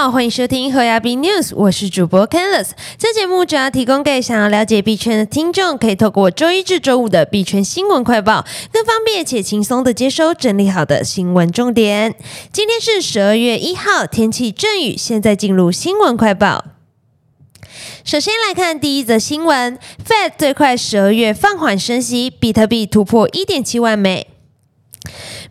好，欢迎收听和亚币 News，我是主播 Canus。这节目主要提供给想要了解币圈的听众，可以透过周一至周五的币圈新闻快报，更方便且轻松的接收整理好的新闻重点。今天是十二月一号，天气阵雨，现在进入新闻快报。首先来看第一则新闻，Fed 最快十二月放缓升息，比特币突破一点七万美。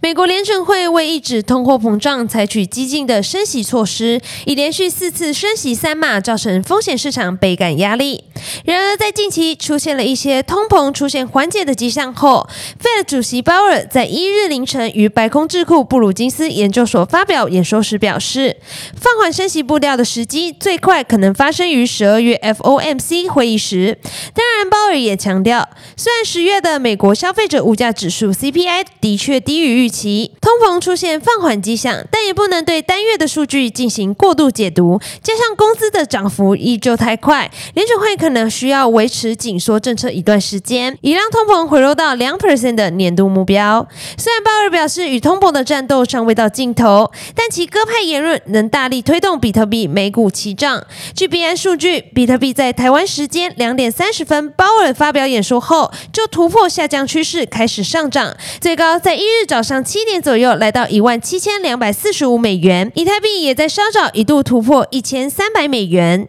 美国联准会为抑制通货膨胀，采取激进的升息措施，已连续四次升息三码，造成风险市场倍感压力。然而，在近期出现了一些通膨出现缓解的迹象后，Fed 主席鲍尔在一日凌晨于白宫智库布鲁金斯研究所发表演说时表示，放缓升息步调的时机最快可能发生于十二月 FOMC 会议时。当然，鲍尔也强调，虽然十月的美国消费者物价指数 CPI 的确低于预。期期通膨出现放缓迹象，但也不能对单月的数据进行过度解读。加上工资的涨幅依旧太快，联储会可能需要维持紧缩政策一段时间，以让通膨回落到两 percent 的年度目标。虽然鲍尔表示与通膨的战斗尚未到尽头，但其鸽派言论能大力推动比特币美股齐涨。据币安数据，比特币在台湾时间两点三十分，鲍尔发表演说后就突破下降趋势，开始上涨，最高在一日早上。七点左右来到一万七千两百四十五美元，以太币也在稍早一度突破一千三百美元。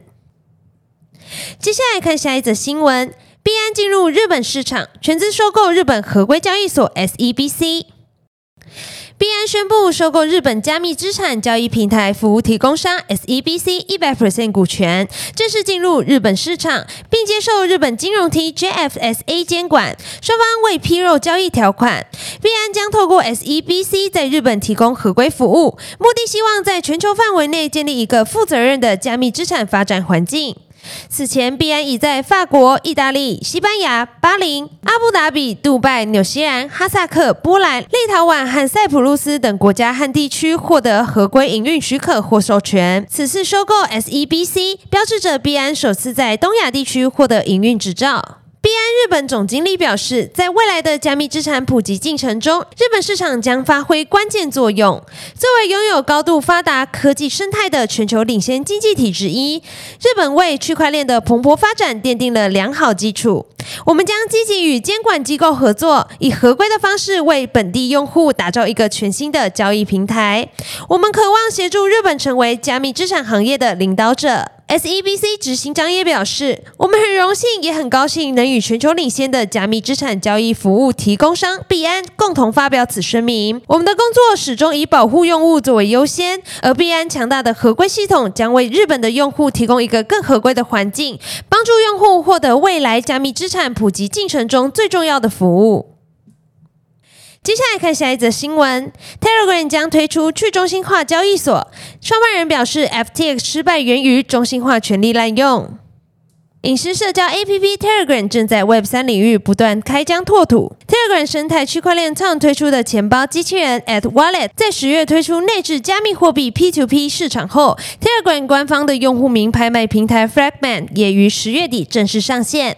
接下来看下一则新闻：币安进入日本市场，全资收购日本合规交易所 SEBC。币安宣布收购日本加密资产交易平台服务提供商 SEBC 一百 percent 股权，正式进入日本市场，并接受日本金融 TJFSA 监管。双方未披露交易条款。币安将透过 SEBC 在日本提供合规服务，目的希望在全球范围内建立一个负责任的加密资产发展环境。此前，币安已在法国、意大利、西班牙、巴林、阿布达比、杜拜、纽西兰、哈萨克、波兰、立陶宛和塞浦路斯等国家和地区获得合规营运许可或授权。此次收购 SEBC，标志着币安首次在东亚地区获得营运执照。日本总经理表示，在未来的加密资产普及进程中，日本市场将发挥关键作用。作为拥有高度发达科技生态的全球领先经济体之一，日本为区块链的蓬勃发展奠定了良好基础。我们将积极与监管机构合作，以合规的方式为本地用户打造一个全新的交易平台。我们渴望协助日本成为加密资产行业的领导者。SEBC 执行长也表示，我们很荣幸，也很高兴能与全球领先的加密资产交易服务提供商币安共同发表此声明。我们的工作始终以保护用户作为优先，而币安强大的合规系统将为日本的用户提供一个更合规的环境，帮助用户获得未来加密资产普及进程中最重要的服务。接下来看下一则新闻：Telegram 将推出去中心化交易所，创办人表示，FTX 失败源于中心化权力滥用。隐私社交 APP Telegram 正在 Web 三领域不断开疆拓土。Telegram 生态区块链创推出的钱包机器人 At Wallet 在十月推出内置加密货币 P2P 市场后，Telegram 官方的用户名拍卖平台 Fragment 也于十月底正式上线。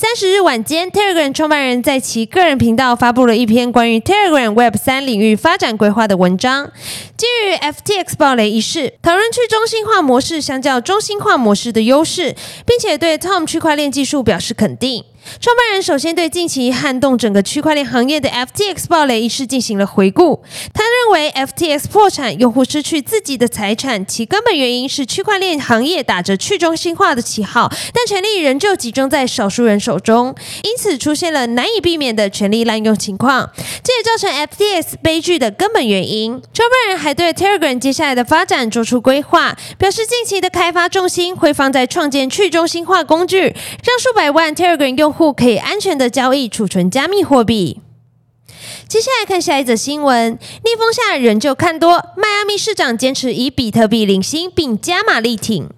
三十日晚间，Telegram 创办人在其个人频道发布了一篇关于 Telegram Web 三领域发展规划的文章。基于 FTX 暴雷一事，讨论去中心化模式相较中心化模式的优势，并且对 Tom 区块链技术表示肯定。创办人首先对近期撼动整个区块链行业的 FTX 暴雷一事进行了回顾。他认为 FTX 破产，用户失去自己的财产，其根本原因是区块链行业打着去中心化的旗号，但权力仍旧集中在少数人手中，因此出现了难以避免的权力滥用情况。这也造成 FTX 悲剧的根本原因。创办人还对 Telegram 接下来的发展做出规划，表示近期的开发重心会放在创建去中心化工具，让数百万 Telegram 用户。可以安全的交易、储存加密货币。接下来看下一则新闻：逆风下仍旧看多，迈阿密市长坚持以比特币领薪，并加码力挺。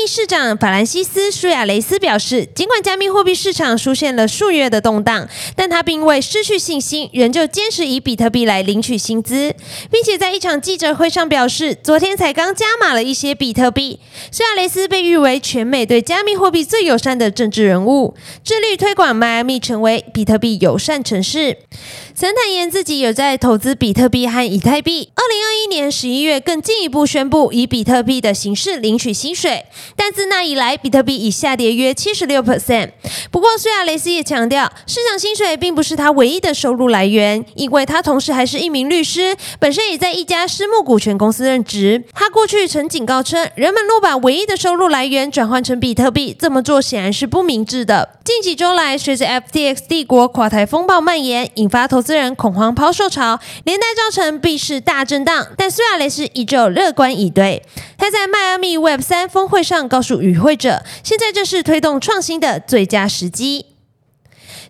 密市长法兰西斯·舒亚雷斯表示，尽管加密货币市场出现了数月的动荡，但他并未失去信心，仍旧坚持以比特币来领取薪资，并且在一场记者会上表示，昨天才刚加码了一些比特币。舒亚雷斯被誉为全美对加密货币最友善的政治人物，致力推广迈阿密成为比特币友善城市。曾坦言自己有在投资比特币和以太币。二零二一年十一月，更进一步宣布以比特币的形式领取薪水。但自那以来，比特币已下跌约七十六 percent。不过，苏亚雷斯也强调，市场薪水并不是他唯一的收入来源，因为他同时还是一名律师，本身也在一家私募股权公司任职。他过去曾警告称，人们若把唯一的收入来源转换成比特币，这么做显然是不明智的。近几周来，随着 FTX 帝国垮台风暴蔓延，引发投资人恐慌抛售潮，连带造成币市大震荡。但苏亚雷斯依旧乐观以对。他在迈阿密 Web 三峰会上告诉与会者，现在正是推动创新的最佳时机。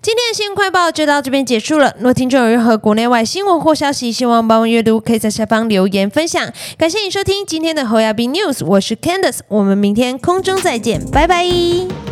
今天的新闻快报就到这边结束了。若听众有任何国内外新闻或消息，希望帮忙阅读，可以在下方留言分享。感谢你收听今天的侯亚斌 News，我是 Candice，我们明天空中再见，拜拜。